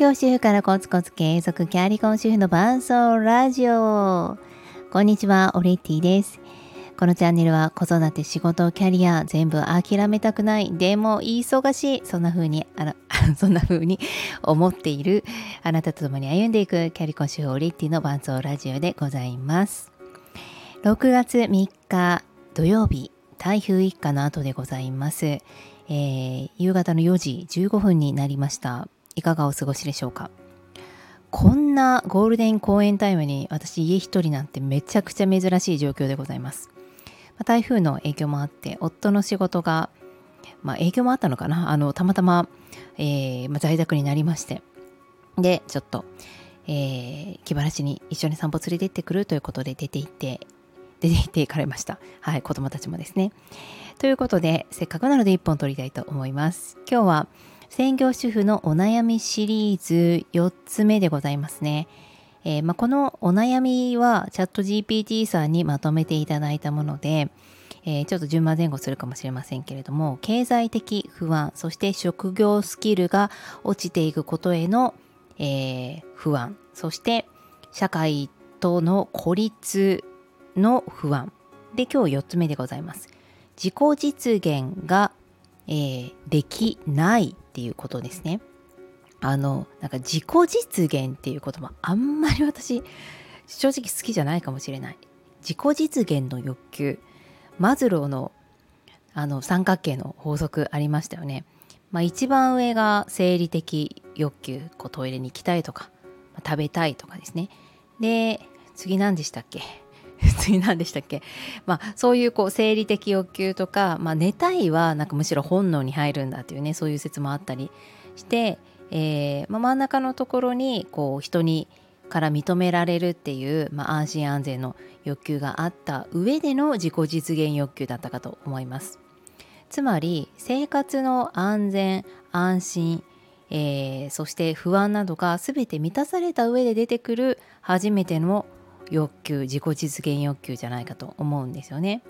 業主婦からコツコツ継続キャリコン主婦の伴奏ラジオ。こんにちはオレッティです。このチャンネルは子育て仕事キャリア全部諦めたくない。でも忙しい。そんな風にあら そんな風に思っている。あなたと共に歩んでいくキャリコン主婦オレッティの伴奏ラジオでございます。6月3日土曜日台風一過の後でございます、えー、夕方の4時15分になりました。いかがお過ごしでしょうか？こんなゴールデン公演タイムに私家一人なんてめちゃくちゃ珍しい状況でございます。台風の影響もあって夫の仕事が、まあ、影響もあったのかな？あのたまたま、えー、在宅になりましてでちょっと、えー、気晴らしに一緒に散歩連れてってくるということで出て行って出て行って行かれました。はい、子供たちもですね。ということで、せっかくなので一本撮りたいと思います。今日は、専業主婦のお悩みシリーズ4つ目でございますね。えー、まあ、このお悩みはチャット GPT さんにまとめていただいたもので、えー、ちょっと順番前後するかもしれませんけれども経済的不安そして職業スキルが落ちていくことへの、えー、不安そして社会との孤立の不安で今日4つ目でございます自己実現がえー、できないっていうことですね。あのなんか自己実現っていう言葉あんまり私正直好きじゃないかもしれない。自己実現の欲求マズローのあの三角形の法則ありましたよね。まあ、一番上が生理的欲求こうトイレに行きたいとか、まあ、食べたいとかですね。で次何でしたっけ？次何でしたっけ、まあ、そういうこう生理的欲求とか、まあ、寝たいはなんかむしろ本能に入るんだっていうねそういう説もあったりして、えーまあ、真ん中のところにこう人にから認められるっていう、まあ、安心安全の欲求があった上での自己実現欲求だったかと思います。つまり生活の安全安心、えー、そして不安などが全て満たされた上で出てくる初めての欲求自己実現欲求じゃないかと思うんですよね。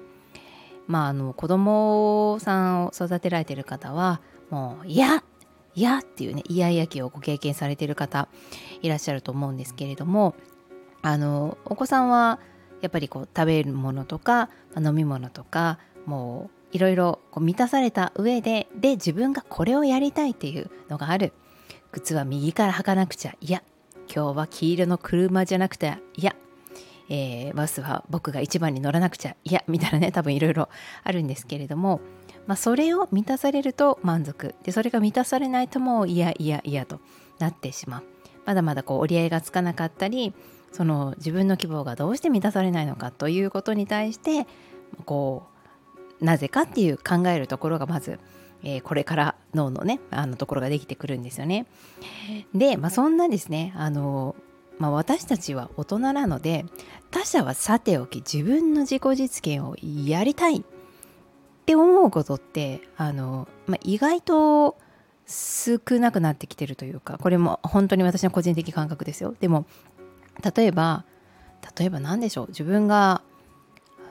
まああの子供さんを育てられてる方はもう「いやいや!」っていうねイヤイヤ期をご経験されてる方いらっしゃると思うんですけれどもあのお子さんはやっぱりこう食べるものとか飲み物とかもういろいろ満たされた上でで自分がこれをやりたいっていうのがある靴は右から履かなくちゃいや今日は黄色の車じゃなくていやえー、バスは僕が一番に乗らなくちゃいやみたいなね多分いろいろあるんですけれども、まあ、それを満たされると満足でそれが満たされないともういやいやいやとなってしまうまだまだこう折り合いがつかなかったりその自分の希望がどうして満たされないのかということに対してこうなぜかっていう考えるところがまずえー、これから脳のねあのところができてくるんですよね。で、まあ、そんなですねあのまあ、私たちは大人なので他者はさておき自分の自己実現をやりたいって思うことってあの、まあ、意外と少なくなってきてるというかこれも本当に私の個人的感覚ですよ。でも例えば例えば何でしょう自分が、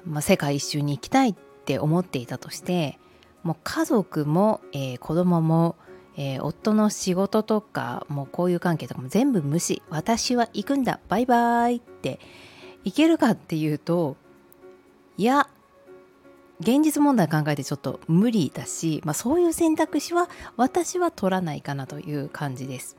まあ、世界一周に行きたいって思っていたとしてもう家族も、えー、子供もえー、夫の仕事とかもう交友関係とかも全部無視私は行くんだバイバイっていけるかっていうといや現実問題考えてちょっと無理だし、まあ、そういう選択肢は私は取らないかなという感じです。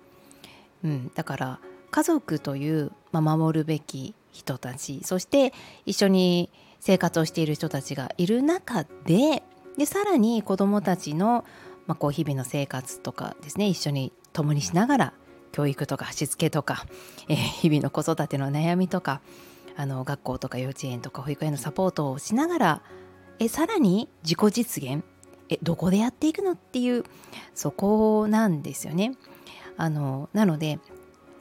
うん、だから家族という、まあ、守るべき人たちそして一緒に生活をしている人たちがいる中ででさらに子どもたちのまあ、こう日々の生活とかですね一緒に共にしながら教育とかしつけとか、えー、日々の子育ての悩みとかあの学校とか幼稚園とか保育園のサポートをしながらえさらに自己実現えどこでやっていくのっていうそこなんですよね。あのなので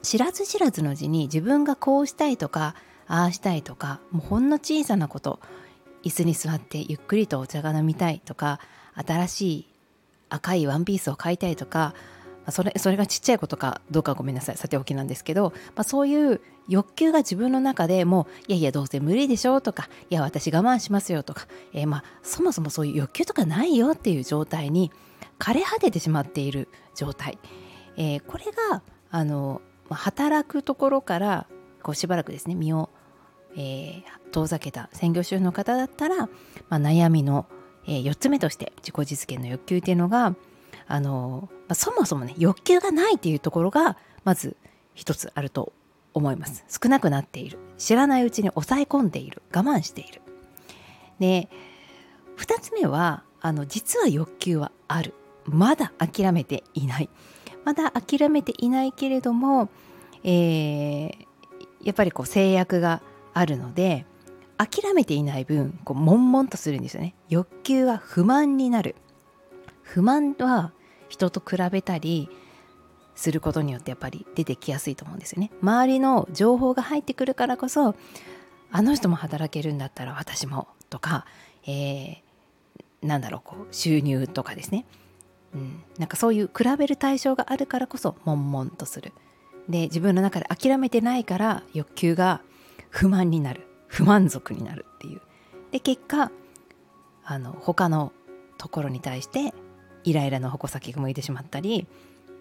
知らず知らずのうちに自分がこうしたいとかああしたいとかもうほんの小さなこと椅子に座ってゆっくりとお茶が飲みたいとか新しい赤いワンピースを買いたいとかそれそれがちっちゃいことかどうかごめんなさい。さておきなんですけど、まあ、そういう欲求が自分の中でもういやいやどうせ無理でしょうとかいや私我慢しますよとか、えー、まあそもそもそういう欲求とかないよっていう状態に枯れ果ててしまっている状態、えー、これがあの働くところからこうしばらくですね身を、えー、遠ざけた専業主婦の方だったら、まあ、悩みの、えー、4つ目として自己実現の欲求っていうのがあの、まあ、そもそもね欲求がないっていうところがまず一つあると思います。少なくなっている。知らないうちに抑え込んでいる。我慢している。で2つ目はあの実は欲求はある。まだ諦めていない。まだ諦めていないけれども、えー、やっぱりこう制約があるので諦めていない分こう悶々とするんですよね。欲求は不満になる。不満は人と比べたりすることによってやっぱり出てきやすいと思うんですよね。周りの情報が入ってくるからこそあの人も働けるんだったら私もとか、えー、なんだろうこう収入とかですね、うん、なんかそういう比べる対象があるからこそ悶々とする。で自分の中で諦めてないから欲求が不満になる。不満足になるっていう。で結果あの他のところに対してイライラの矛先が向いてしまったり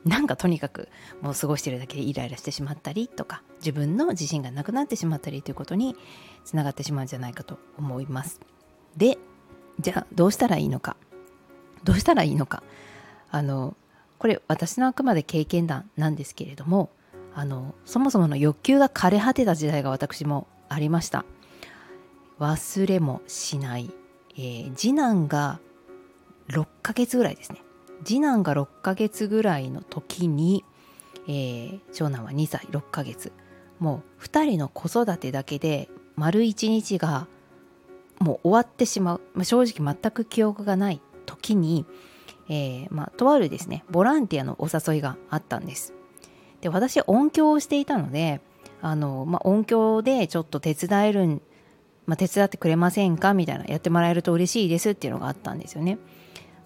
なんかとにかくもう過ごしてるだけでイライラしてしまったりとか自分の自信がなくなってしまったりということにつながってしまうんじゃないかと思います。でじゃあどうしたらいいのか。どうしたらいいのか。あのこれ私のあくまで経験談なんですけれどもあのそもそもの欲求が枯れ果てた時代が私もありました。忘れもしない、えー、次男が6ヶ月ぐらいですね。次男が6ヶ月ぐらいの時に、えー、長男は2歳6ヶ月。もう2人の子育てだけで丸1日がもう終わってしまう、まあ、正直全く記憶がない時に、えー、まあ、とあるですねボランティアのお誘いがあったんです。で私音響をしていたのであの、まあ、音響でちょっと手伝えるんまあ、手伝ってくれませんか？みたいなやってもらえると嬉しいですっていうのがあったんですよね。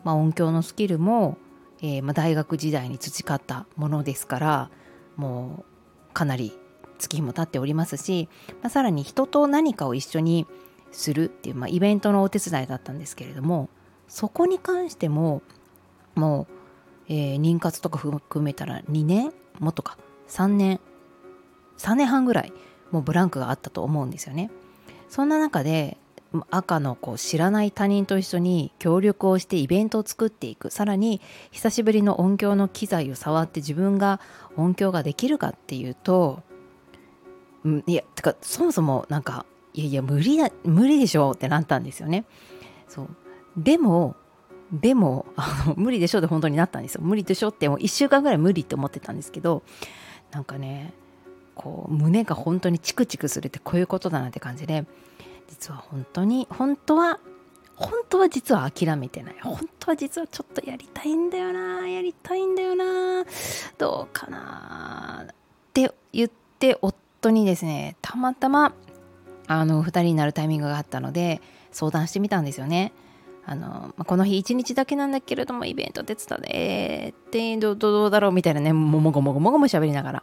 まあ、音響のスキルも、えー、まあ、大学時代に培ったものですからもうかなり月日も経っておりますし、まあ、さらに人と何かを一緒にするっていう、まあ、イベントのお手伝いだったんですけれどもそこに関してももう、えー、妊活とか含めたら2年？もっとか？3年？3年半ぐらいもうブランクがあったと思うんですよね。そんな中で赤のこう知らない他人と一緒に協力をしてイベントを作っていくさらに久しぶりの音響の機材を触って自分が音響ができるかっていうと、うん、いやてかそもそもなんかいやいや無理だ無理でしょってなったんですよね。そうでもでもあの無理でしょって本当になったんですよ。無理でしょってもう1週間ぐらい無理って思ってたんですけどなんかねこう胸が本当にチクチクするってこういうことだなって感じで実は本当に本当は本当は実は諦めてない。本当は実はちょっとやりたいんだよな。やりたいんだよな。どうかなって言って夫にですねたまたまあの2人になるタイミングがあったので相談してみたんですよね。あのこの日1日だけなんだけれどもイベント手伝ってどどうだろうみたいなねもごもごもごも喋りながら。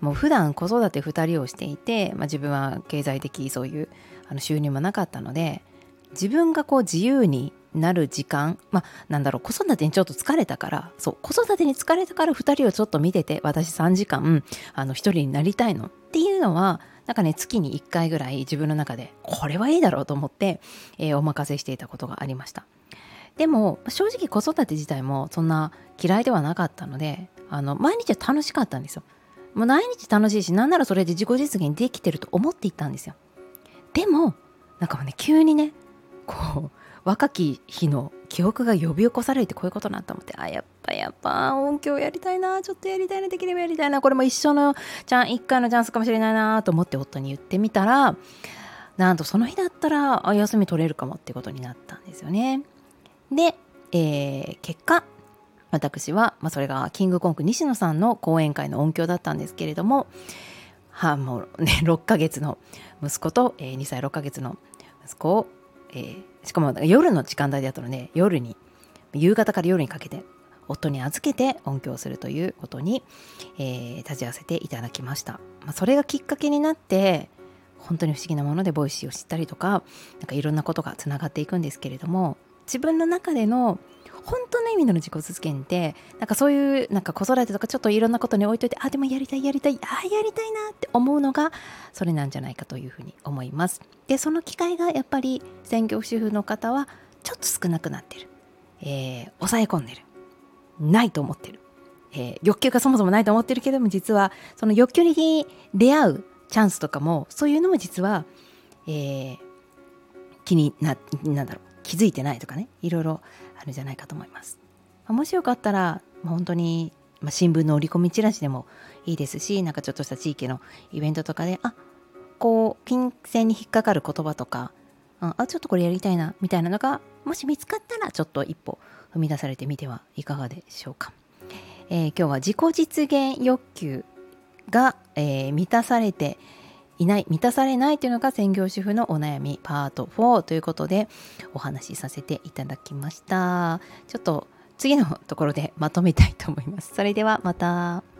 もう普段子育て2人をしていて、まあ、自分は経済的そういうあの収入もなかったので自分がこう自由になる時間まあなんだろう子育てにちょっと疲れたからそう子育てに疲れたから2人をちょっと見てて私3時間あの1人になりたいの。っていうのはなんかね月に1回ぐらい自分の中でこれはいいだろうと思って、えー、お任せしていたことがありました。でも正直子育て自体もそんな嫌いではなかったのであの毎日は楽しかったんですよ。もう毎日楽しいしなんならそれで自己実現できてると思っていたんですよ。でもなんかね急にねこう若き日の記憶が呼び起こされてこういうことなんと思ってあやっぱやっぱ音響やりたいなちょっとやりたいなできればやりたいなこれも一緒のじゃん1回のチャンスかもしれないなと思って夫に言ってみたらなんとその日だったら休み取れるかもってことになったんですよね。で、えー、結果私は、まあ、それがキングコング西野さんの講演会の音響だったんですけれどもは、もうね 6ヶ月の息子と、えー、2歳6ヶ月の息子を、えー、しかも夜の時間帯であったので夜に夕方から夜にかけて夫に預けて音響するということに、えー、立ち会わせていただきました、まあ、それがきっかけになって本当に不思議なもので Voicy を知ったりとかなんかいろんなことがつながっていくんですけれども自分の中での本当の意味での自己実現ってなんかそういうなんか子育てとかちょっといろんなことに置いといてあでもやりたいやりたいあやりたいなって思うのがそれなんじゃないかというふうに思います。でその機会がやっぱり専業主婦の方はちょっと少なくなってる、えー、抑え込んでる。ないと思ってる、えー、欲求がそもそもないと思ってるけども実はその欲求に出会うチャンスとかもそういうのも実は、えー、気にななんだろう。気づいてないとかねいろいろあるんじゃないかと思います。ま、もしよかったら本当に、ま、新聞の折り込みチラシでもいいですしなんかちょっとした地域のイベントとかであこう金銭に引っかかる言葉とかあちょっとこれやりたいなみたいなのがもし見つかったらちょっと一歩踏み出されてみてはいかがでしょうか。えー、今日は自己実現欲求が、えー、満たされていない満たされないというのが専業主婦のお悩みパート4ということでお話しさせていただきました。ちょっと次のところでまとめたいと思います。それではまた。